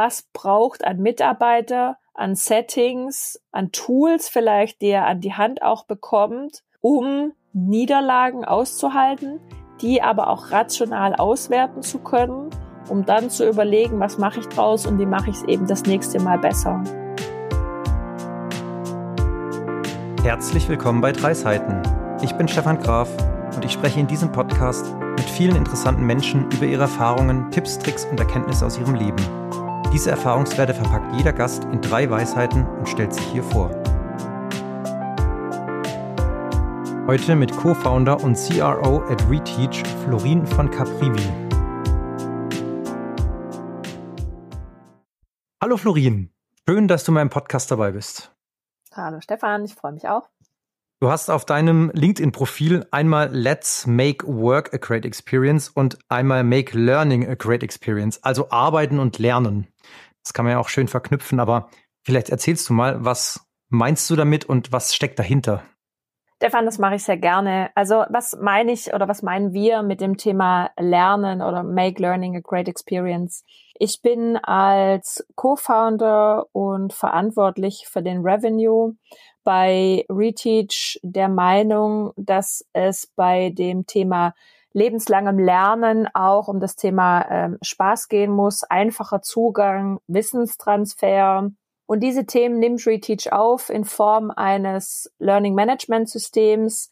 was braucht ein Mitarbeiter an Settings, an Tools vielleicht, die er an die Hand auch bekommt, um Niederlagen auszuhalten, die aber auch rational auswerten zu können, um dann zu überlegen, was mache ich draus und wie mache ich es eben das nächste Mal besser. Herzlich willkommen bei Drei Seiten. Ich bin Stefan Graf und ich spreche in diesem Podcast mit vielen interessanten Menschen über ihre Erfahrungen, Tipps, Tricks und Erkenntnisse aus ihrem Leben. Diese Erfahrungswerte verpackt jeder Gast in drei Weisheiten und stellt sich hier vor. Heute mit Co-Founder und CRO at Reteach, Florin von Caprivi. Hallo Florin, schön, dass du in meinem Podcast dabei bist. Hallo Stefan, ich freue mich auch. Du hast auf deinem LinkedIn-Profil einmal Let's Make Work a Great Experience und einmal Make Learning a Great Experience, also arbeiten und lernen. Das kann man ja auch schön verknüpfen, aber vielleicht erzählst du mal, was meinst du damit und was steckt dahinter? Stefan, das mache ich sehr gerne. Also was meine ich oder was meinen wir mit dem Thema Lernen oder Make Learning a Great Experience? Ich bin als Co-Founder und verantwortlich für den Revenue bei Reteach der Meinung, dass es bei dem Thema lebenslangem Lernen auch um das Thema ähm, Spaß gehen muss, einfacher Zugang, Wissenstransfer. Und diese Themen nimmt Reteach auf in Form eines Learning Management Systems,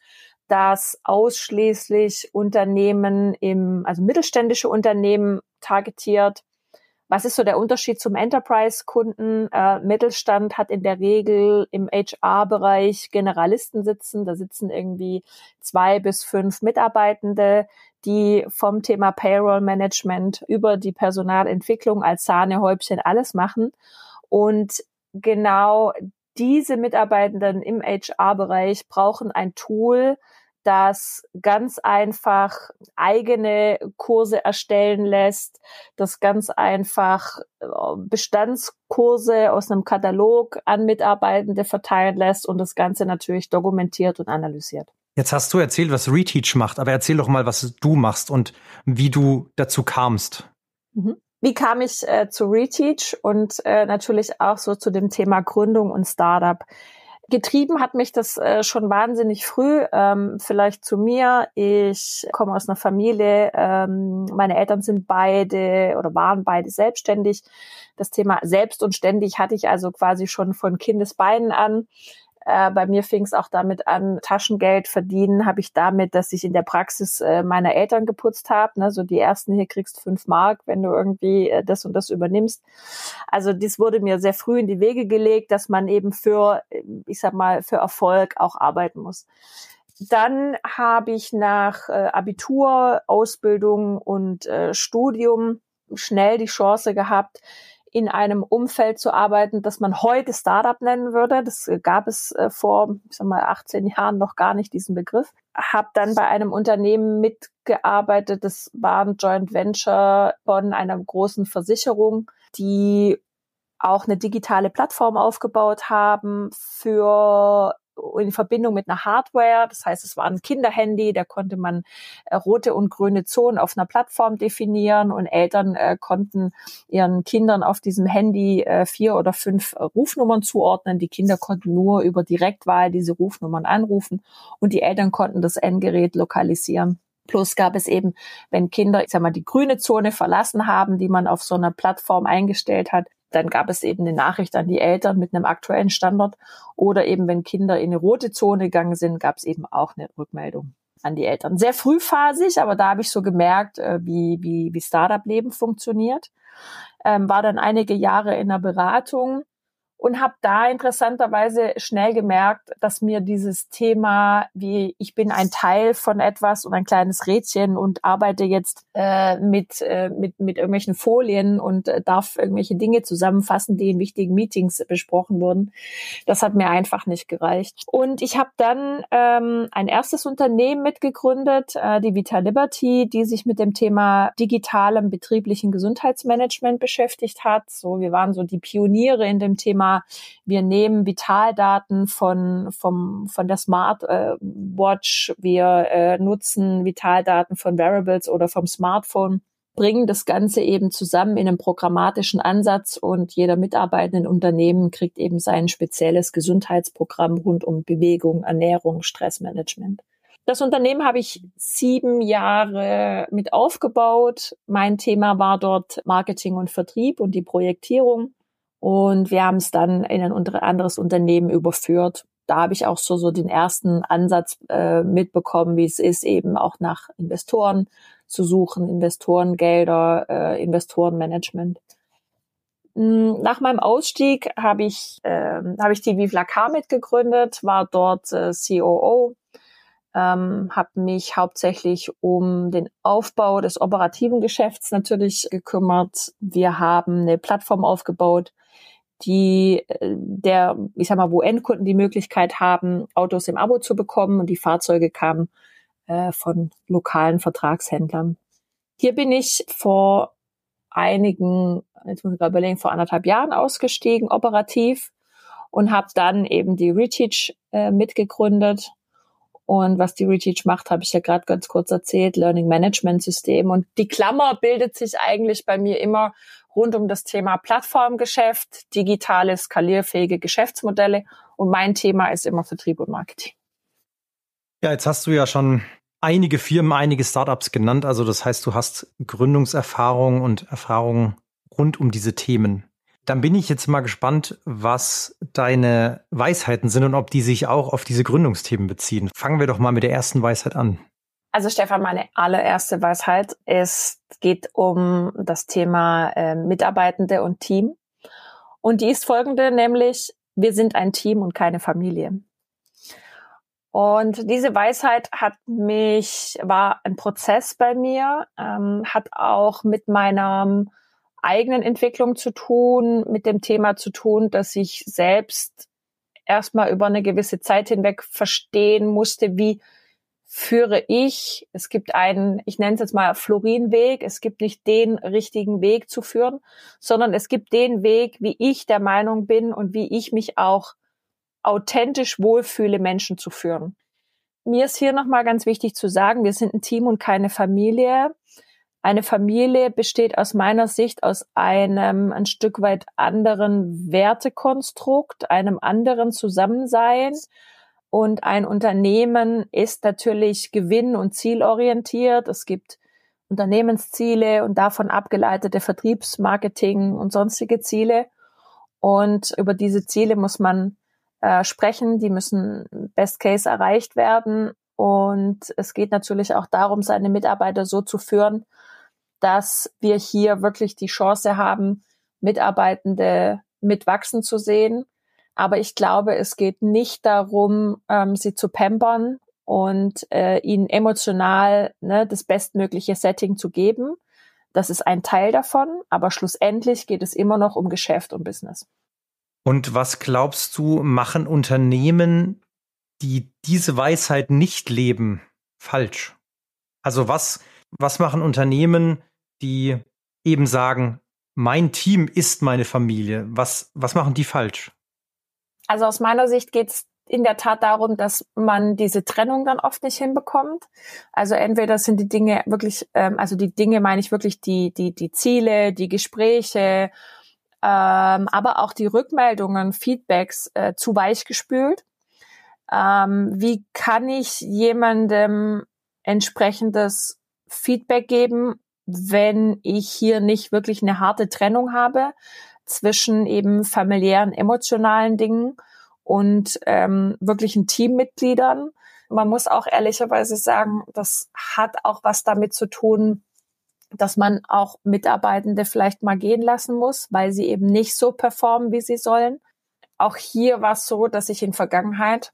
das ausschließlich Unternehmen im, also mittelständische Unternehmen targetiert was ist so der Unterschied zum Enterprise-Kunden? Äh, Mittelstand hat in der Regel im HR-Bereich Generalisten sitzen. Da sitzen irgendwie zwei bis fünf Mitarbeitende, die vom Thema Payroll-Management über die Personalentwicklung als Sahnehäubchen alles machen. Und genau diese Mitarbeitenden im HR-Bereich brauchen ein Tool, das ganz einfach eigene Kurse erstellen lässt, das ganz einfach äh, Bestandskurse aus einem Katalog an Mitarbeitende verteilen lässt und das Ganze natürlich dokumentiert und analysiert. Jetzt hast du erzählt, was Reteach macht, aber erzähl doch mal, was du machst und wie du dazu kamst. Mhm. Wie kam ich äh, zu Reteach und äh, natürlich auch so zu dem Thema Gründung und Startup? Getrieben hat mich das äh, schon wahnsinnig früh, ähm, vielleicht zu mir. Ich komme aus einer Familie, ähm, meine Eltern sind beide oder waren beide selbstständig. Das Thema selbst und ständig hatte ich also quasi schon von Kindesbeinen an. Äh, bei mir fing es auch damit an, Taschengeld verdienen habe ich damit, dass ich in der Praxis äh, meiner Eltern geputzt habe. Ne? So die ersten hier kriegst fünf Mark, wenn du irgendwie äh, das und das übernimmst. Also das wurde mir sehr früh in die Wege gelegt, dass man eben für, äh, ich sag mal, für Erfolg auch arbeiten muss. Dann habe ich nach äh, Abitur, Ausbildung und äh, Studium schnell die Chance gehabt, in einem Umfeld zu arbeiten, das man heute Startup nennen würde. Das gab es äh, vor, ich sag mal, 18 Jahren noch gar nicht diesen Begriff. Hab dann bei einem Unternehmen mitgearbeitet, das war ein Joint Venture von einer großen Versicherung, die auch eine digitale Plattform aufgebaut haben für in Verbindung mit einer Hardware. Das heißt, es war ein Kinderhandy, da konnte man äh, rote und grüne Zonen auf einer Plattform definieren und Eltern äh, konnten ihren Kindern auf diesem Handy äh, vier oder fünf äh, Rufnummern zuordnen. Die Kinder konnten nur über Direktwahl diese Rufnummern anrufen und die Eltern konnten das Endgerät lokalisieren. Plus gab es eben, wenn Kinder, ich sag mal, die grüne Zone verlassen haben, die man auf so einer Plattform eingestellt hat, dann gab es eben eine Nachricht an die Eltern mit einem aktuellen Standort. Oder eben, wenn Kinder in eine rote Zone gegangen sind, gab es eben auch eine Rückmeldung an die Eltern. Sehr frühphasig, aber da habe ich so gemerkt, äh, wie, wie, wie Startup-Leben funktioniert. Ähm, war dann einige Jahre in der Beratung und habe da interessanterweise schnell gemerkt, dass mir dieses Thema, wie ich bin ein Teil von etwas und ein kleines Rädchen und arbeite jetzt äh, mit, äh, mit, mit irgendwelchen Folien und äh, darf irgendwelche Dinge zusammenfassen, die in wichtigen Meetings besprochen wurden. Das hat mir einfach nicht gereicht. Und ich habe dann ähm, ein erstes Unternehmen mitgegründet, äh, die Vita Liberty, die sich mit dem Thema digitalem betrieblichen Gesundheitsmanagement beschäftigt hat. So, wir waren so die Pioniere in dem Thema Thema, wir nehmen Vitaldaten von, vom, von der Smart äh, wir äh, nutzen Vitaldaten von Wearables oder vom Smartphone bringen das Ganze eben zusammen in einem programmatischen Ansatz und jeder mitarbeitende Unternehmen kriegt eben sein spezielles Gesundheitsprogramm rund um Bewegung, Ernährung, Stressmanagement. Das Unternehmen habe ich sieben Jahre mit aufgebaut. Mein Thema war dort Marketing und Vertrieb und die Projektierung. Und wir haben es dann in ein anderes Unternehmen überführt. Da habe ich auch so, so den ersten Ansatz äh, mitbekommen, wie es ist, eben auch nach Investoren zu suchen, Investorengelder, äh, Investorenmanagement. Hm, nach meinem Ausstieg habe ich, äh, habe ich die Vivla K mitgegründet, war dort äh, COO, ähm, habe mich hauptsächlich um den Aufbau des operativen Geschäfts natürlich gekümmert. Wir haben eine Plattform aufgebaut, die äh, der, ich sag mal, wo Endkunden die Möglichkeit haben, Autos im Abo zu bekommen und die Fahrzeuge kamen äh, von lokalen Vertragshändlern. Hier bin ich vor einigen, jetzt muss ich gerade überlegen, vor anderthalb Jahren ausgestiegen, operativ und habe dann eben die Reteach äh, mitgegründet. Und was die Reteach macht, habe ich ja gerade ganz kurz erzählt, Learning Management System. Und die Klammer bildet sich eigentlich bei mir immer rund um das Thema Plattformgeschäft, digitale, skalierfähige Geschäftsmodelle. Und mein Thema ist immer Vertrieb und Marketing. Ja, jetzt hast du ja schon einige Firmen, einige Startups genannt. Also das heißt, du hast Gründungserfahrung und Erfahrungen rund um diese Themen. Dann bin ich jetzt mal gespannt, was deine Weisheiten sind und ob die sich auch auf diese Gründungsthemen beziehen. Fangen wir doch mal mit der ersten Weisheit an. Also Stefan, meine allererste Weisheit ist, geht um das Thema äh, Mitarbeitende und Team. Und die ist folgende, nämlich wir sind ein Team und keine Familie. Und diese Weisheit hat mich, war ein Prozess bei mir, ähm, hat auch mit meiner eigenen Entwicklung zu tun, mit dem Thema zu tun, dass ich selbst erstmal über eine gewisse Zeit hinweg verstehen musste, wie führe ich, es gibt einen, ich nenne es jetzt mal Florinweg, es gibt nicht den richtigen Weg zu führen, sondern es gibt den Weg, wie ich der Meinung bin und wie ich mich auch authentisch wohlfühle, Menschen zu führen. Mir ist hier nochmal ganz wichtig zu sagen, wir sind ein Team und keine Familie. Eine Familie besteht aus meiner Sicht aus einem ein Stück weit anderen Wertekonstrukt, einem anderen Zusammensein. Und ein Unternehmen ist natürlich gewinn- und zielorientiert. Es gibt Unternehmensziele und davon abgeleitete Vertriebsmarketing und sonstige Ziele. Und über diese Ziele muss man äh, sprechen. Die müssen Best Case erreicht werden. Und es geht natürlich auch darum, seine Mitarbeiter so zu führen, dass wir hier wirklich die Chance haben, Mitarbeitende mitwachsen zu sehen. Aber ich glaube, es geht nicht darum, ähm, sie zu pampern und äh, ihnen emotional ne, das bestmögliche Setting zu geben. Das ist ein Teil davon, aber schlussendlich geht es immer noch um Geschäft und Business. Und was glaubst du, machen Unternehmen, die diese Weisheit nicht leben, falsch? Also was, was machen Unternehmen, die eben sagen, mein Team ist meine Familie? Was, was machen die falsch? Also aus meiner Sicht geht es in der Tat darum, dass man diese Trennung dann oft nicht hinbekommt. Also entweder sind die Dinge wirklich, ähm, also die Dinge meine ich wirklich die, die, die Ziele, die Gespräche, ähm, aber auch die Rückmeldungen, Feedbacks äh, zu weich gespült. Ähm, wie kann ich jemandem entsprechendes Feedback geben, wenn ich hier nicht wirklich eine harte Trennung habe zwischen eben familiären, emotionalen Dingen und ähm, wirklichen Teammitgliedern. Man muss auch ehrlicherweise sagen, das hat auch was damit zu tun, dass man auch Mitarbeitende vielleicht mal gehen lassen muss, weil sie eben nicht so performen, wie sie sollen. Auch hier war es so, dass ich in Vergangenheit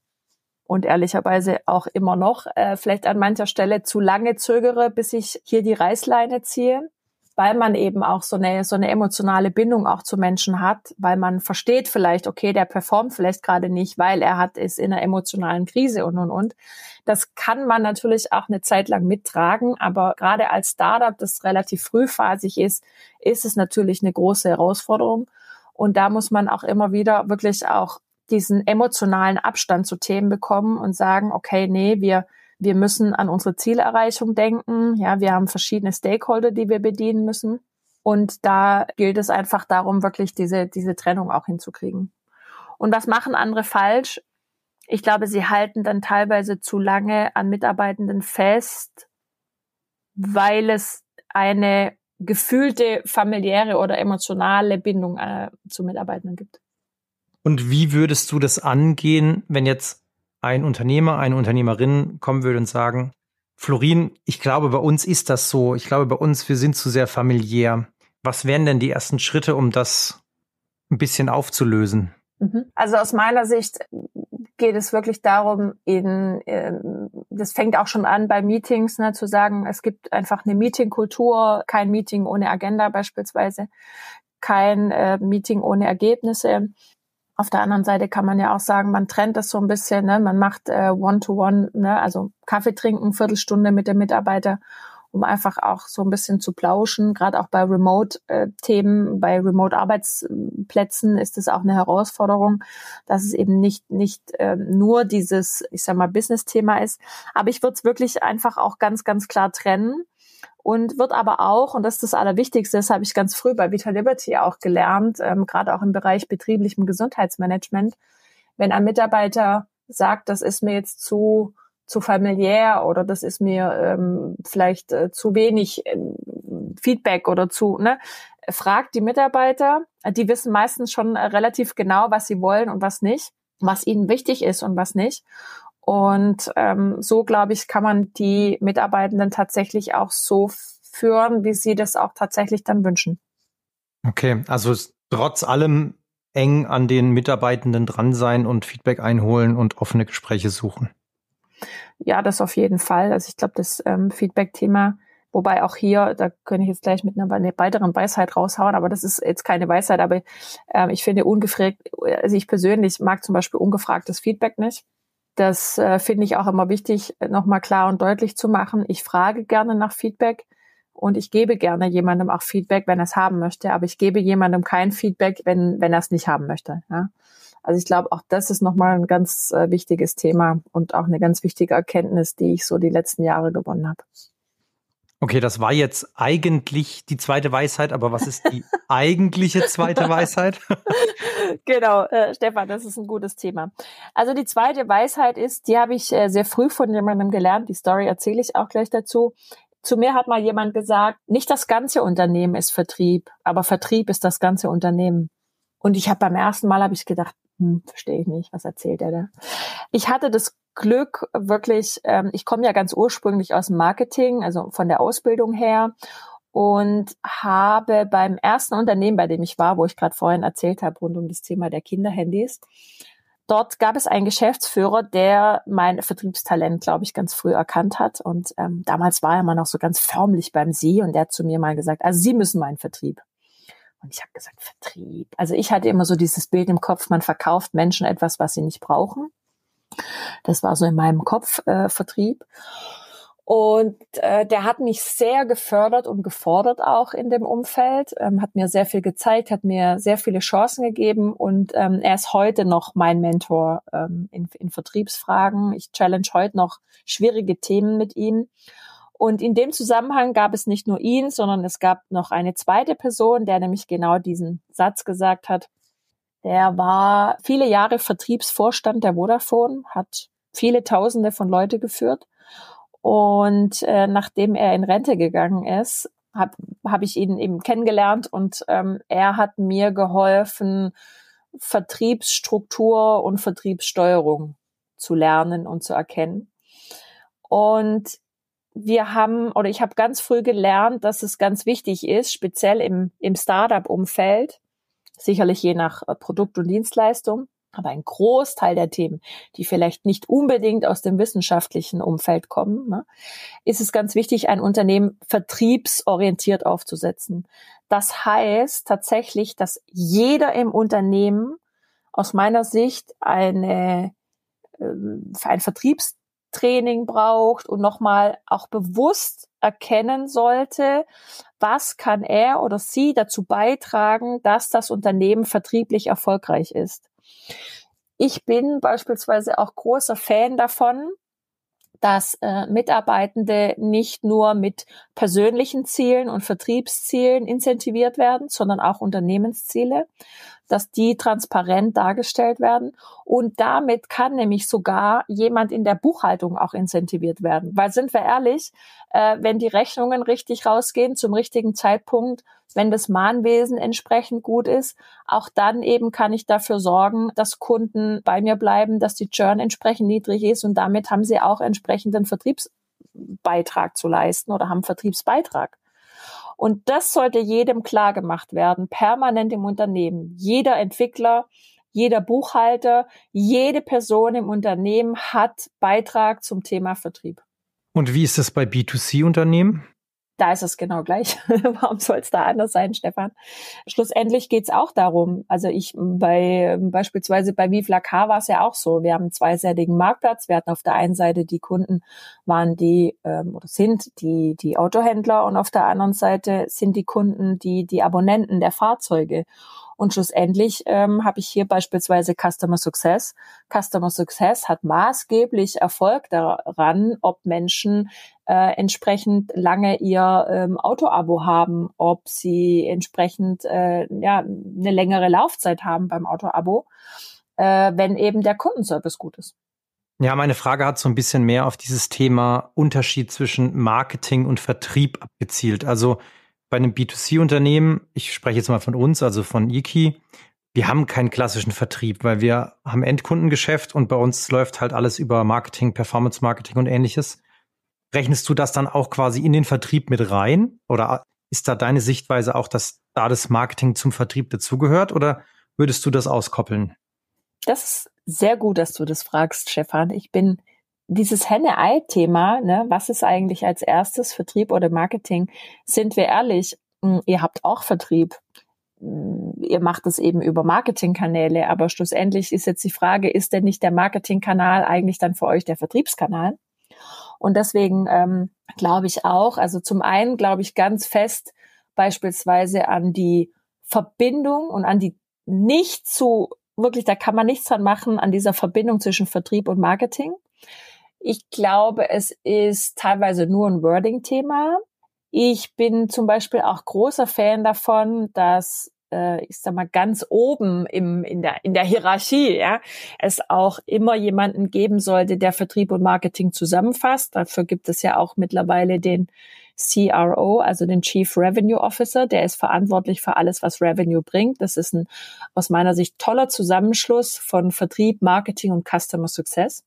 und ehrlicherweise auch immer noch äh, vielleicht an mancher Stelle zu lange zögere, bis ich hier die Reißleine ziehe weil man eben auch so eine, so eine emotionale Bindung auch zu Menschen hat, weil man versteht vielleicht, okay, der performt vielleicht gerade nicht, weil er hat, ist in einer emotionalen Krise und, und, und. Das kann man natürlich auch eine Zeit lang mittragen, aber gerade als Startup, das relativ frühphasig ist, ist es natürlich eine große Herausforderung. Und da muss man auch immer wieder wirklich auch diesen emotionalen Abstand zu Themen bekommen und sagen, okay, nee, wir, Wir müssen an unsere Zielerreichung denken. Ja, wir haben verschiedene Stakeholder, die wir bedienen müssen. Und da gilt es einfach darum, wirklich diese, diese Trennung auch hinzukriegen. Und was machen andere falsch? Ich glaube, sie halten dann teilweise zu lange an Mitarbeitenden fest, weil es eine gefühlte familiäre oder emotionale Bindung äh, zu Mitarbeitenden gibt. Und wie würdest du das angehen, wenn jetzt ein Unternehmer, eine Unternehmerin kommen würde und sagen, Florin, ich glaube, bei uns ist das so. Ich glaube, bei uns, wir sind zu sehr familiär. Was wären denn die ersten Schritte, um das ein bisschen aufzulösen? Mhm. Also aus meiner Sicht geht es wirklich darum, in, äh, das fängt auch schon an bei Meetings, ne, zu sagen, es gibt einfach eine Meetingkultur, kein Meeting ohne Agenda beispielsweise, kein äh, Meeting ohne Ergebnisse. Auf der anderen Seite kann man ja auch sagen, man trennt das so ein bisschen, ne? man macht äh, One-to-One, -one, ne? also Kaffee trinken, Viertelstunde mit dem Mitarbeiter, um einfach auch so ein bisschen zu plauschen. Gerade auch bei Remote-Themen, bei Remote-Arbeitsplätzen ist es auch eine Herausforderung, dass es eben nicht, nicht äh, nur dieses, ich sag mal, Business-Thema ist. Aber ich würde es wirklich einfach auch ganz, ganz klar trennen und wird aber auch, und das ist das Allerwichtigste, das habe ich ganz früh bei Vita Liberty auch gelernt, ähm, gerade auch im Bereich betrieblichem Gesundheitsmanagement, wenn ein Mitarbeiter sagt, das ist mir jetzt zu zu familiär oder das ist mir ähm, vielleicht äh, zu wenig äh, Feedback oder zu, ne? Fragt die Mitarbeiter, die wissen meistens schon relativ genau, was sie wollen und was nicht, was ihnen wichtig ist und was nicht. Und ähm, so, glaube ich, kann man die Mitarbeitenden tatsächlich auch so führen, wie sie das auch tatsächlich dann wünschen. Okay, also trotz allem eng an den Mitarbeitenden dran sein und Feedback einholen und offene Gespräche suchen. Ja, das auf jeden Fall. Also ich glaube, das ähm, Feedback-Thema, wobei auch hier, da könnte ich jetzt gleich mit einer, weiteren Weisheit raushauen, aber das ist jetzt keine Weisheit, aber ähm, ich finde ungefragt, also ich persönlich mag zum Beispiel ungefragtes Feedback nicht. Das äh, finde ich auch immer wichtig, nochmal klar und deutlich zu machen. Ich frage gerne nach Feedback und ich gebe gerne jemandem auch Feedback, wenn er es haben möchte, aber ich gebe jemandem kein Feedback, wenn, wenn er es nicht haben möchte. Ja? Also ich glaube, auch das ist nochmal ein ganz äh, wichtiges Thema und auch eine ganz wichtige Erkenntnis, die ich so die letzten Jahre gewonnen habe. Okay, das war jetzt eigentlich die zweite Weisheit, aber was ist die eigentliche zweite Weisheit? genau, äh, Stefan, das ist ein gutes Thema. Also die zweite Weisheit ist, die habe ich äh, sehr früh von jemandem gelernt, die Story erzähle ich auch gleich dazu. Zu mir hat mal jemand gesagt, nicht das ganze Unternehmen ist Vertrieb, aber Vertrieb ist das ganze Unternehmen. Und ich habe beim ersten Mal habe ich gedacht, hm, verstehe ich nicht, was erzählt er da? Ich hatte das Glück, wirklich, ähm, ich komme ja ganz ursprünglich aus dem Marketing, also von der Ausbildung her und habe beim ersten Unternehmen, bei dem ich war, wo ich gerade vorhin erzählt habe, rund um das Thema der Kinderhandys, dort gab es einen Geschäftsführer, der mein Vertriebstalent, glaube ich, ganz früh erkannt hat. Und ähm, damals war er mal noch so ganz förmlich beim Sie und der hat zu mir mal gesagt, also Sie müssen meinen Vertrieb. Und ich habe gesagt, Vertrieb. Also ich hatte immer so dieses Bild im Kopf, man verkauft Menschen etwas, was sie nicht brauchen. Das war so in meinem Kopf äh, Vertrieb. Und äh, der hat mich sehr gefördert und gefordert auch in dem Umfeld, ähm, hat mir sehr viel gezeigt, hat mir sehr viele Chancen gegeben und ähm, er ist heute noch mein Mentor ähm, in, in Vertriebsfragen. Ich challenge heute noch schwierige Themen mit ihm. Und in dem Zusammenhang gab es nicht nur ihn, sondern es gab noch eine zweite Person, der nämlich genau diesen Satz gesagt hat. Der war viele Jahre Vertriebsvorstand der Vodafone, hat viele Tausende von Leute geführt. Und äh, nachdem er in Rente gegangen ist, habe hab ich ihn eben kennengelernt und ähm, er hat mir geholfen, Vertriebsstruktur und Vertriebssteuerung zu lernen und zu erkennen. Und wir haben oder ich habe ganz früh gelernt, dass es ganz wichtig ist, speziell im, im Startup-Umfeld, sicherlich je nach äh, Produkt und Dienstleistung, aber ein Großteil der Themen, die vielleicht nicht unbedingt aus dem wissenschaftlichen Umfeld kommen, ne, ist es ganz wichtig, ein Unternehmen vertriebsorientiert aufzusetzen. Das heißt tatsächlich, dass jeder im Unternehmen aus meiner Sicht eine, äh, ein Vertriebstraining braucht und nochmal auch bewusst erkennen sollte, was kann er oder sie dazu beitragen, dass das Unternehmen vertrieblich erfolgreich ist. Ich bin beispielsweise auch großer Fan davon, dass äh, Mitarbeitende nicht nur mit persönlichen Zielen und Vertriebszielen incentiviert werden, sondern auch Unternehmensziele dass die transparent dargestellt werden. Und damit kann nämlich sogar jemand in der Buchhaltung auch incentiviert werden. Weil sind wir ehrlich, äh, wenn die Rechnungen richtig rausgehen zum richtigen Zeitpunkt, wenn das Mahnwesen entsprechend gut ist, auch dann eben kann ich dafür sorgen, dass Kunden bei mir bleiben, dass die Churn entsprechend niedrig ist und damit haben sie auch entsprechenden Vertriebsbeitrag zu leisten oder haben Vertriebsbeitrag. Und das sollte jedem klar gemacht werden, permanent im Unternehmen. Jeder Entwickler, jeder Buchhalter, jede Person im Unternehmen hat Beitrag zum Thema Vertrieb. Und wie ist es bei B2C-Unternehmen? Da ist es genau gleich. Warum soll es da anders sein, Stefan? Schlussendlich geht es auch darum. Also ich bei beispielsweise bei Vivla K war es ja auch so. Wir haben einen zweiseitigen Marktplatz. Wir hatten auf der einen Seite die Kunden waren die ähm, oder sind die die Autohändler und auf der anderen Seite sind die Kunden die die Abonnenten der Fahrzeuge. Und schlussendlich ähm, habe ich hier beispielsweise Customer Success. Customer Success hat maßgeblich Erfolg daran, ob Menschen äh, entsprechend lange ihr ähm, Autoabo haben, ob sie entsprechend äh, ja, eine längere Laufzeit haben beim Autoabo, äh, wenn eben der Kundenservice gut ist. Ja, meine Frage hat so ein bisschen mehr auf dieses Thema Unterschied zwischen Marketing und Vertrieb abgezielt. Also bei einem B2C-Unternehmen, ich spreche jetzt mal von uns, also von Iki, wir haben keinen klassischen Vertrieb, weil wir haben Endkundengeschäft und bei uns läuft halt alles über Marketing, Performance Marketing und ähnliches. Rechnest du das dann auch quasi in den Vertrieb mit rein? Oder ist da deine Sichtweise auch, dass da das Marketing zum Vertrieb dazugehört? Oder würdest du das auskoppeln? Das ist sehr gut, dass du das fragst, Stefan. Ich bin dieses Henne-Ei-Thema, ne, was ist eigentlich als erstes Vertrieb oder Marketing? Sind wir ehrlich, hm, ihr habt auch Vertrieb. Hm, ihr macht es eben über Marketingkanäle, aber schlussendlich ist jetzt die Frage, ist denn nicht der Marketingkanal eigentlich dann für euch der Vertriebskanal? Und deswegen ähm, glaube ich auch, also zum einen glaube ich ganz fest beispielsweise an die Verbindung und an die nicht zu, wirklich, da kann man nichts dran machen, an dieser Verbindung zwischen Vertrieb und Marketing. Ich glaube, es ist teilweise nur ein Wording-Thema. Ich bin zum Beispiel auch großer Fan davon, dass äh, ich sag mal ganz oben im in der in der Hierarchie, ja, es auch immer jemanden geben sollte, der Vertrieb und Marketing zusammenfasst. Dafür gibt es ja auch mittlerweile den CRO, also den Chief Revenue Officer, der ist verantwortlich für alles, was Revenue bringt. Das ist ein aus meiner Sicht toller Zusammenschluss von Vertrieb, Marketing und Customer Success.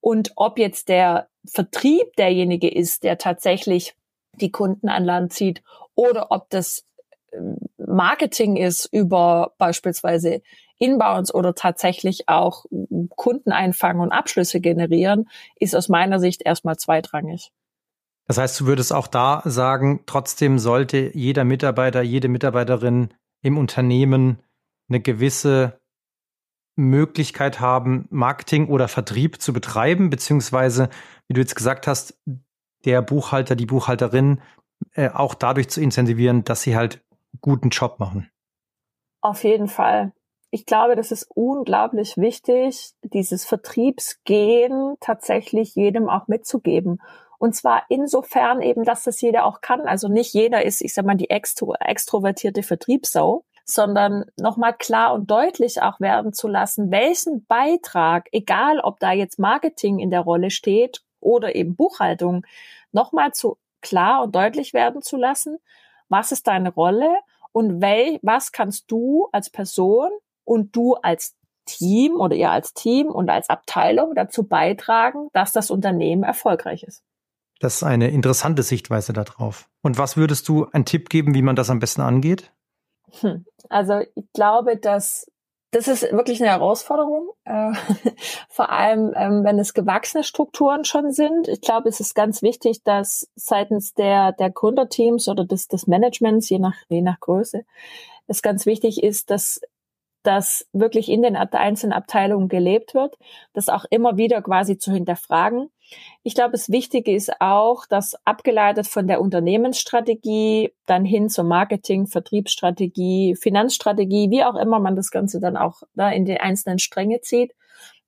Und ob jetzt der Vertrieb derjenige ist, der tatsächlich die Kunden an Land zieht oder ob das ähm, Marketing ist über beispielsweise Inbounds oder tatsächlich auch Kunden einfangen und Abschlüsse generieren, ist aus meiner Sicht erstmal zweitrangig. Das heißt, du würdest auch da sagen, trotzdem sollte jeder Mitarbeiter, jede Mitarbeiterin im Unternehmen eine gewisse Möglichkeit haben, Marketing oder Vertrieb zu betreiben, beziehungsweise, wie du jetzt gesagt hast, der Buchhalter, die Buchhalterin äh, auch dadurch zu incentivieren, dass sie halt guten Job machen. Auf jeden Fall. Ich glaube, das ist unglaublich wichtig, dieses Vertriebsgehen tatsächlich jedem auch mitzugeben. Und zwar insofern eben, dass das jeder auch kann. Also nicht jeder ist, ich sag mal, die extro extrovertierte Vertriebssau, sondern nochmal klar und deutlich auch werden zu lassen, welchen Beitrag, egal ob da jetzt Marketing in der Rolle steht oder eben Buchhaltung, nochmal zu klar und deutlich werden zu lassen, was ist deine Rolle und wel, was kannst du als Person und du als Team oder ihr als Team und als Abteilung dazu beitragen, dass das Unternehmen erfolgreich ist. Das ist eine interessante Sichtweise darauf. Und was würdest du einen Tipp geben, wie man das am besten angeht? Hm. Also ich glaube, dass das ist wirklich eine Herausforderung, äh, vor allem ähm, wenn es gewachsene Strukturen schon sind. Ich glaube, es ist ganz wichtig, dass seitens der der Gründerteams oder des des Managements, je nach je nach Größe, es ganz wichtig ist, dass dass wirklich in den einzelnen Abteilungen gelebt wird, das auch immer wieder quasi zu hinterfragen. Ich glaube, das Wichtige ist auch, dass abgeleitet von der Unternehmensstrategie dann hin zur Marketing, Vertriebsstrategie, Finanzstrategie, wie auch immer man das Ganze dann auch da ne, in die einzelnen Stränge zieht,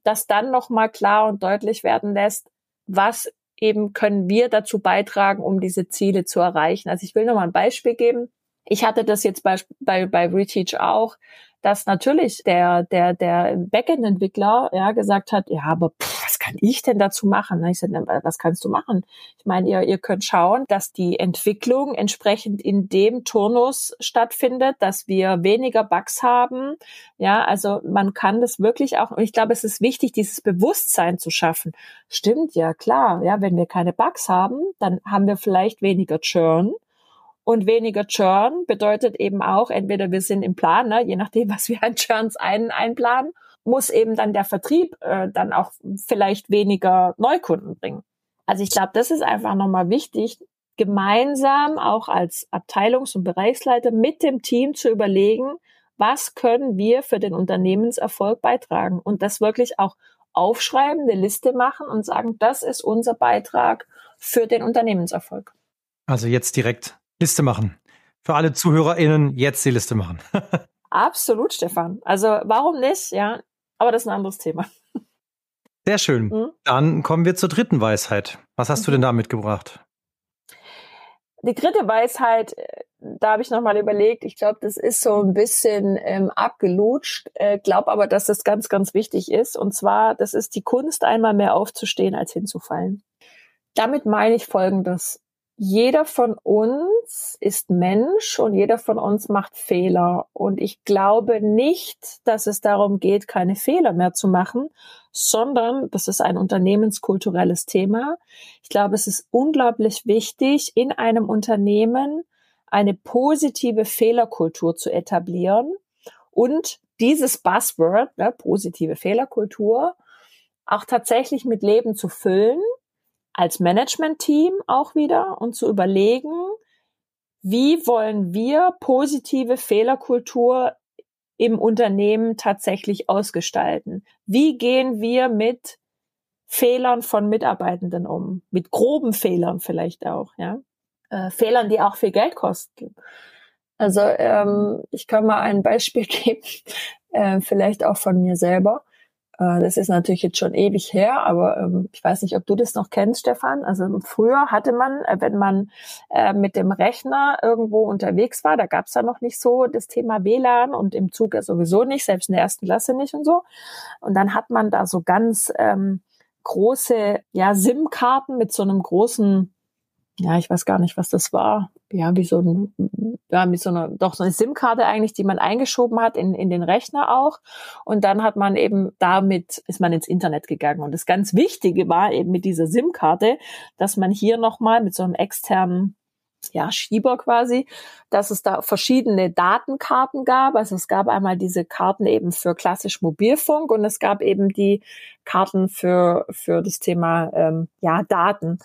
dass dann nochmal klar und deutlich werden lässt, was eben können wir dazu beitragen, um diese Ziele zu erreichen. Also ich will noch mal ein Beispiel geben. Ich hatte das jetzt bei, bei, bei Reteach auch, dass natürlich der, der, der Backend-Entwickler ja gesagt hat, ja, aber pff, was kann ich denn dazu machen? Ich sagte, was kannst du machen? Ich meine, ihr, ihr könnt schauen, dass die Entwicklung entsprechend in dem Turnus stattfindet, dass wir weniger Bugs haben. Ja, also man kann das wirklich auch, und ich glaube, es ist wichtig, dieses Bewusstsein zu schaffen. Stimmt, ja, klar. Ja, wenn wir keine Bugs haben, dann haben wir vielleicht weniger Churn. Und weniger Churn bedeutet eben auch, entweder wir sind im Plan, ne, je nachdem, was wir an Churns ein, einplanen, muss eben dann der Vertrieb äh, dann auch vielleicht weniger Neukunden bringen. Also ich glaube, das ist einfach nochmal wichtig, gemeinsam auch als Abteilungs- und Bereichsleiter mit dem Team zu überlegen, was können wir für den Unternehmenserfolg beitragen und das wirklich auch aufschreiben, eine Liste machen und sagen, das ist unser Beitrag für den Unternehmenserfolg. Also jetzt direkt Liste machen. Für alle ZuhörerInnen jetzt die Liste machen. Absolut, Stefan. Also warum nicht? Ja, aber das ist ein anderes Thema. Sehr schön. Mhm. Dann kommen wir zur dritten Weisheit. Was hast mhm. du denn da mitgebracht? Die dritte Weisheit, äh, da habe ich nochmal überlegt, ich glaube, das ist so ein bisschen ähm, abgelutscht, äh, glaube aber, dass das ganz, ganz wichtig ist. Und zwar, das ist die Kunst, einmal mehr aufzustehen, als hinzufallen. Damit meine ich Folgendes jeder von uns ist Mensch und jeder von uns macht Fehler. Und ich glaube nicht, dass es darum geht, keine Fehler mehr zu machen, sondern das ist ein unternehmenskulturelles Thema. Ich glaube, es ist unglaublich wichtig, in einem Unternehmen eine positive Fehlerkultur zu etablieren und dieses Buzzword, ne, positive Fehlerkultur, auch tatsächlich mit Leben zu füllen als Management-Team auch wieder und zu überlegen, wie wollen wir positive Fehlerkultur im Unternehmen tatsächlich ausgestalten? Wie gehen wir mit Fehlern von Mitarbeitenden um? Mit groben Fehlern vielleicht auch, ja? Äh, Fehlern, die auch viel Geld kosten. Also ähm, ich kann mal ein Beispiel geben, äh, vielleicht auch von mir selber. Äh, das ist natürlich jetzt schon ewig her, aber ähm, ich weiß nicht, ob du das noch kennst, Stefan. Also früher hatte man, äh, wenn man äh, mit dem Rechner irgendwo unterwegs war, da gab es ja noch nicht so das Thema WLAN und im Zug sowieso nicht, selbst in der ersten Klasse nicht und so. Und dann hat man da so ganz ähm, große ja, SIM-Karten mit so einem großen ja, ich weiß gar nicht, was das war. Ja, wie so ein, ja, mit so einer, doch so eine SIM-Karte eigentlich, die man eingeschoben hat in, in den Rechner auch. Und dann hat man eben damit, ist man ins Internet gegangen. Und das ganz Wichtige war eben mit dieser SIM-Karte, dass man hier nochmal mit so einem externen ja, Schieber quasi, dass es da verschiedene Datenkarten gab. Also es gab einmal diese Karten eben für klassisch Mobilfunk und es gab eben die Karten für, für das Thema ähm, ja, Daten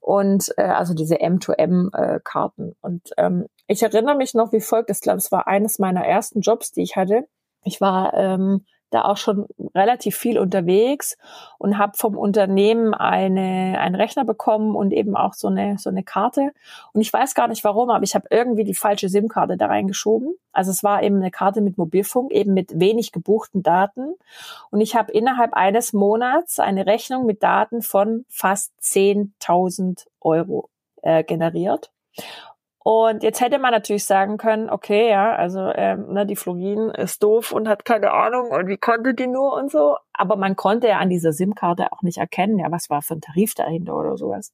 und äh, also diese M2M-Karten. Äh, und ähm, ich erinnere mich noch wie folgt, ich glaube, es war eines meiner ersten Jobs, die ich hatte. Ich war ähm, da auch schon relativ viel unterwegs und habe vom Unternehmen eine, einen Rechner bekommen und eben auch so eine, so eine Karte. Und ich weiß gar nicht warum, aber ich habe irgendwie die falsche SIM-Karte da reingeschoben. Also es war eben eine Karte mit Mobilfunk, eben mit wenig gebuchten Daten. Und ich habe innerhalb eines Monats eine Rechnung mit Daten von fast 10.000 Euro äh, generiert. Und jetzt hätte man natürlich sagen können, okay, ja, also ähm, ne, die Florin ist doof und hat keine Ahnung und wie konnte die nur und so. Aber man konnte ja an dieser SIM-Karte auch nicht erkennen, ja, was war für ein Tarif dahinter oder sowas.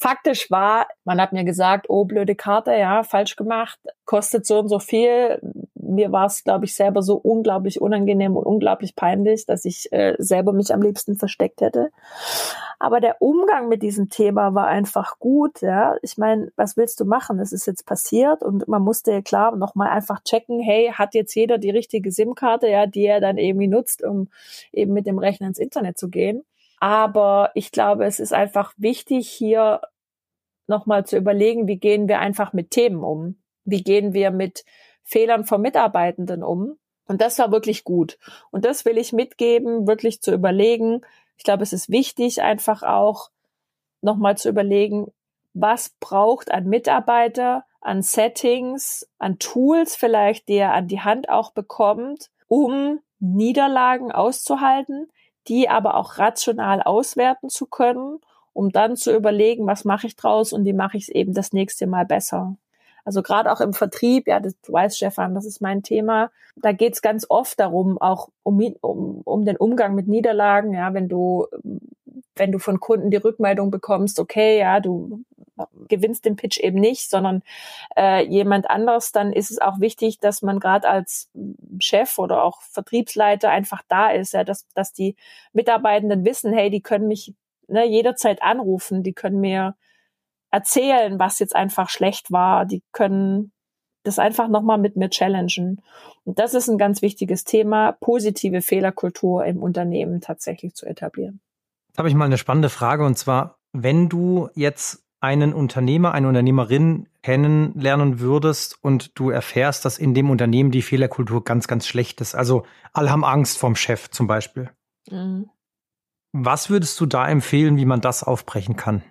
Faktisch war, man hat mir gesagt, oh, blöde Karte, ja, falsch gemacht, kostet so und so viel. Mir war es, glaube ich, selber so unglaublich unangenehm und unglaublich peinlich, dass ich äh, selber mich am liebsten versteckt hätte. Aber der Umgang mit diesem Thema war einfach gut, ja. Ich meine, was willst du machen? Es ist jetzt passiert und man musste ja klar nochmal einfach checken, hey, hat jetzt jeder die richtige SIM-Karte, ja, die er dann irgendwie nutzt, um eben mit dem Rechner ins Internet zu gehen. Aber ich glaube, es ist einfach wichtig, hier nochmal zu überlegen, wie gehen wir einfach mit Themen um? Wie gehen wir mit Fehlern von Mitarbeitenden um? Und das war wirklich gut. Und das will ich mitgeben, wirklich zu überlegen. Ich glaube, es ist wichtig, einfach auch nochmal zu überlegen, was braucht ein Mitarbeiter an Settings, an Tools vielleicht, die er an die Hand auch bekommt, um Niederlagen auszuhalten, die aber auch rational auswerten zu können um dann zu überlegen, was mache ich draus und wie mache ich es eben das nächste Mal besser. Also gerade auch im Vertrieb, ja, das, du weißt, Stefan, das ist mein Thema. Da geht es ganz oft darum, auch um, um, um den Umgang mit Niederlagen, ja, wenn du, wenn du von Kunden die Rückmeldung bekommst, okay, ja, du gewinnst den Pitch eben nicht, sondern äh, jemand anders, dann ist es auch wichtig, dass man gerade als Chef oder auch Vertriebsleiter einfach da ist, ja, dass, dass die Mitarbeitenden wissen, hey, die können mich ne, jederzeit anrufen, die können mir erzählen, was jetzt einfach schlecht war, die können das einfach nochmal mit mir challengen. Und das ist ein ganz wichtiges Thema, positive Fehlerkultur im Unternehmen tatsächlich zu etablieren. Jetzt habe ich mal eine spannende Frage und zwar, wenn du jetzt einen Unternehmer, eine Unternehmerin kennenlernen würdest und du erfährst, dass in dem Unternehmen die Fehlerkultur ganz, ganz schlecht ist. Also alle haben Angst vorm Chef zum Beispiel. Mhm. Was würdest du da empfehlen, wie man das aufbrechen kann?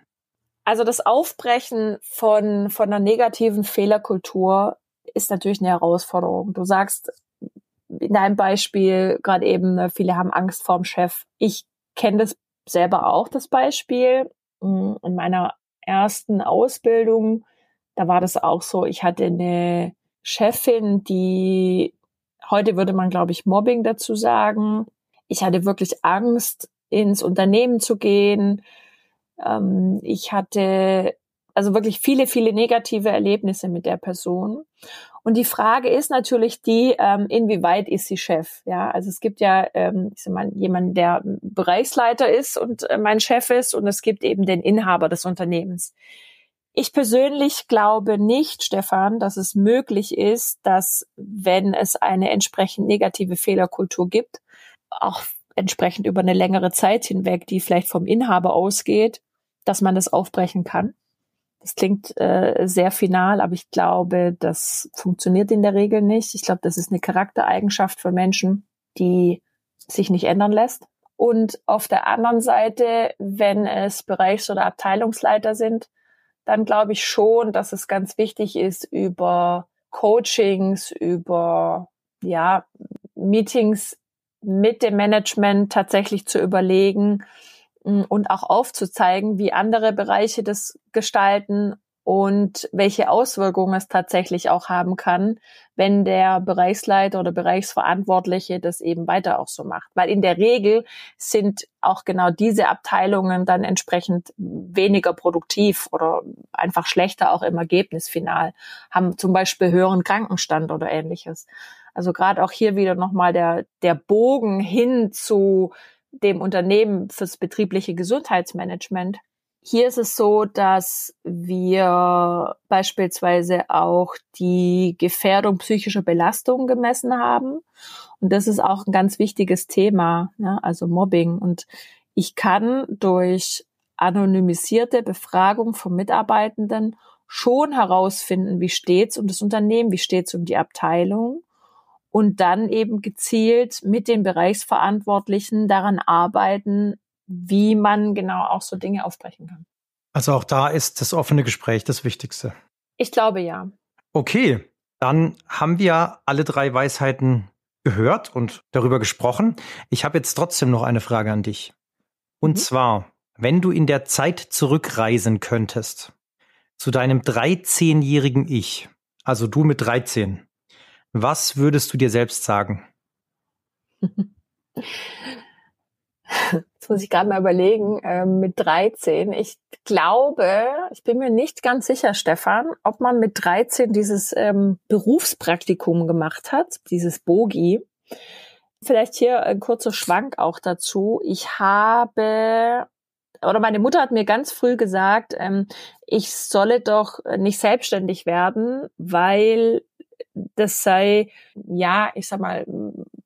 Also das Aufbrechen von, von einer negativen Fehlerkultur ist natürlich eine Herausforderung. Du sagst in deinem Beispiel gerade eben, ne, viele haben Angst vorm Chef. Ich kenne das selber auch, das Beispiel. In meiner ersten Ausbildung, da war das auch so. Ich hatte eine Chefin, die, heute würde man, glaube ich, Mobbing dazu sagen. Ich hatte wirklich Angst, ins Unternehmen zu gehen. Ähm, ich hatte also wirklich viele, viele negative Erlebnisse mit der Person. Und die Frage ist natürlich die, ähm, inwieweit ist sie Chef? Ja, also es gibt ja ähm, ich mal, jemanden, der Bereichsleiter ist und äh, mein Chef ist, und es gibt eben den Inhaber des Unternehmens. Ich persönlich glaube nicht, Stefan, dass es möglich ist, dass wenn es eine entsprechend negative Fehlerkultur gibt, auch entsprechend über eine längere Zeit hinweg, die vielleicht vom Inhaber ausgeht, dass man das aufbrechen kann. Das klingt äh, sehr final, aber ich glaube, das funktioniert in der Regel nicht. Ich glaube, das ist eine Charaktereigenschaft von Menschen, die sich nicht ändern lässt. Und auf der anderen Seite, wenn es Bereichs- oder Abteilungsleiter sind, dann glaube ich schon, dass es ganz wichtig ist, über Coachings, über ja, Meetings mit dem Management tatsächlich zu überlegen, und auch aufzuzeigen, wie andere Bereiche das gestalten und welche Auswirkungen es tatsächlich auch haben kann, wenn der Bereichsleiter oder Bereichsverantwortliche das eben weiter auch so macht. Weil in der Regel sind auch genau diese Abteilungen dann entsprechend weniger produktiv oder einfach schlechter auch im Ergebnis final, haben zum Beispiel höheren Krankenstand oder ähnliches. Also gerade auch hier wieder nochmal der, der Bogen hin zu dem Unternehmen fürs betriebliche Gesundheitsmanagement. Hier ist es so, dass wir beispielsweise auch die Gefährdung psychischer Belastung gemessen haben. Und das ist auch ein ganz wichtiges Thema, ne? also Mobbing. Und ich kann durch anonymisierte Befragung von Mitarbeitenden schon herausfinden, wie steht's um das Unternehmen, wie steht's um die Abteilung und dann eben gezielt mit den Bereichsverantwortlichen daran arbeiten, wie man genau auch so Dinge aufbrechen kann. Also auch da ist das offene Gespräch das Wichtigste. Ich glaube ja. Okay, dann haben wir alle drei Weisheiten gehört und darüber gesprochen. Ich habe jetzt trotzdem noch eine Frage an dich. Und mhm. zwar, wenn du in der Zeit zurückreisen könntest zu deinem 13-jährigen Ich, also du mit 13, was würdest du dir selbst sagen? Jetzt muss ich gerade mal überlegen, äh, mit 13. Ich glaube, ich bin mir nicht ganz sicher, Stefan, ob man mit 13 dieses ähm, Berufspraktikum gemacht hat, dieses Bogi. Vielleicht hier ein kurzer Schwank auch dazu. Ich habe oder meine Mutter hat mir ganz früh gesagt, ähm, ich solle doch nicht selbstständig werden, weil das sei, ja, ich sag mal,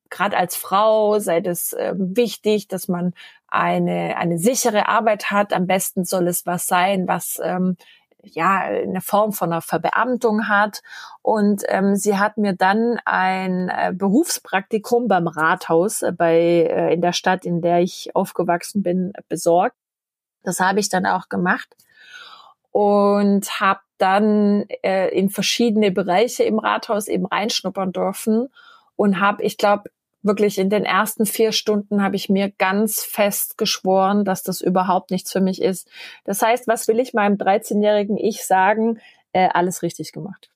gerade als Frau sei das äh, wichtig, dass man eine, eine sichere Arbeit hat. Am besten soll es was sein, was ähm, ja eine Form von einer Verbeamtung hat. Und ähm, sie hat mir dann ein äh, Berufspraktikum beim Rathaus äh, bei äh, in der Stadt, in der ich aufgewachsen bin, besorgt. Das habe ich dann auch gemacht und habe dann äh, in verschiedene Bereiche im Rathaus eben reinschnuppern dürfen und habe, ich glaube, wirklich in den ersten vier Stunden habe ich mir ganz fest geschworen, dass das überhaupt nichts für mich ist. Das heißt, was will ich meinem 13-jährigen Ich sagen? Äh, alles richtig gemacht.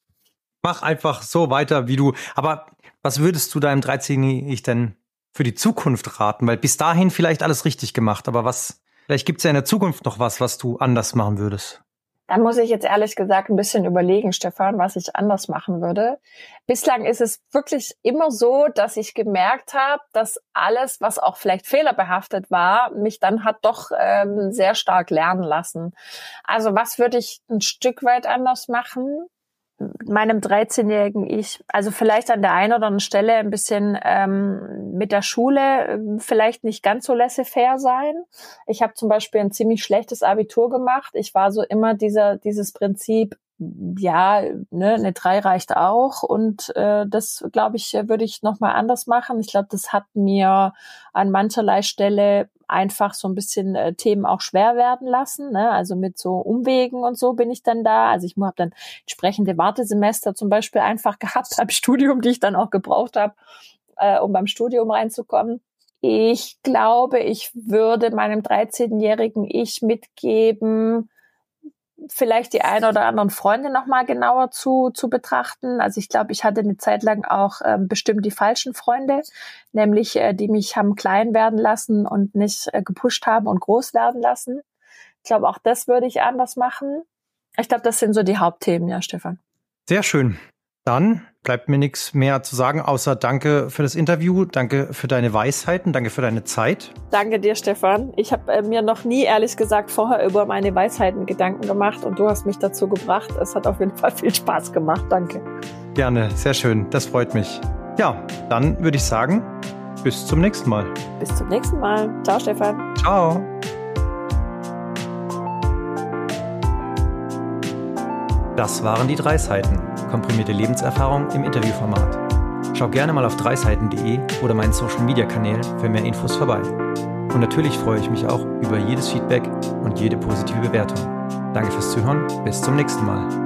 Mach einfach so weiter, wie du. Aber was würdest du deinem 13-jährigen Ich denn für die Zukunft raten? Weil bis dahin vielleicht alles richtig gemacht, aber was, vielleicht gibt es ja in der Zukunft noch was, was du anders machen würdest. Da muss ich jetzt ehrlich gesagt ein bisschen überlegen, Stefan, was ich anders machen würde. Bislang ist es wirklich immer so, dass ich gemerkt habe, dass alles, was auch vielleicht fehlerbehaftet war, mich dann hat doch ähm, sehr stark lernen lassen. Also was würde ich ein Stück weit anders machen? Meinem 13-jährigen Ich, also vielleicht an der einen oder anderen Stelle ein bisschen ähm, mit der Schule äh, vielleicht nicht ganz so laissez-faire sein. Ich habe zum Beispiel ein ziemlich schlechtes Abitur gemacht. Ich war so immer dieser dieses Prinzip, ja, ne, eine drei reicht auch. Und äh, das, glaube ich, würde ich nochmal anders machen. Ich glaube, das hat mir an mancherlei Stelle einfach so ein bisschen äh, Themen auch schwer werden lassen. Ne? Also mit so Umwegen und so bin ich dann da. Also ich habe dann entsprechende Wartesemester zum Beispiel einfach gehabt beim Studium, die ich dann auch gebraucht habe, äh, um beim Studium reinzukommen. Ich glaube, ich würde meinem 13-jährigen Ich mitgeben, vielleicht die ein oder anderen Freunde noch mal genauer zu, zu betrachten. Also ich glaube, ich hatte eine Zeit lang auch ähm, bestimmt die falschen Freunde, nämlich äh, die mich haben klein werden lassen und nicht äh, gepusht haben und groß werden lassen. Ich glaube, auch das würde ich anders machen. Ich glaube, das sind so die Hauptthemen, ja, Stefan. Sehr schön. Dann bleibt mir nichts mehr zu sagen, außer danke für das Interview, danke für deine Weisheiten, danke für deine Zeit. Danke dir, Stefan. Ich habe äh, mir noch nie, ehrlich gesagt, vorher über meine Weisheiten Gedanken gemacht und du hast mich dazu gebracht. Es hat auf jeden Fall viel Spaß gemacht. Danke. Gerne, sehr schön. Das freut mich. Ja, dann würde ich sagen, bis zum nächsten Mal. Bis zum nächsten Mal. Ciao, Stefan. Ciao. Das waren die drei Seiten komprimierte Lebenserfahrung im Interviewformat. Schau gerne mal auf dreiseiten.de oder meinen Social Media Kanälen für mehr Infos vorbei. Und natürlich freue ich mich auch über jedes Feedback und jede positive Bewertung. Danke fürs Zuhören, bis zum nächsten Mal.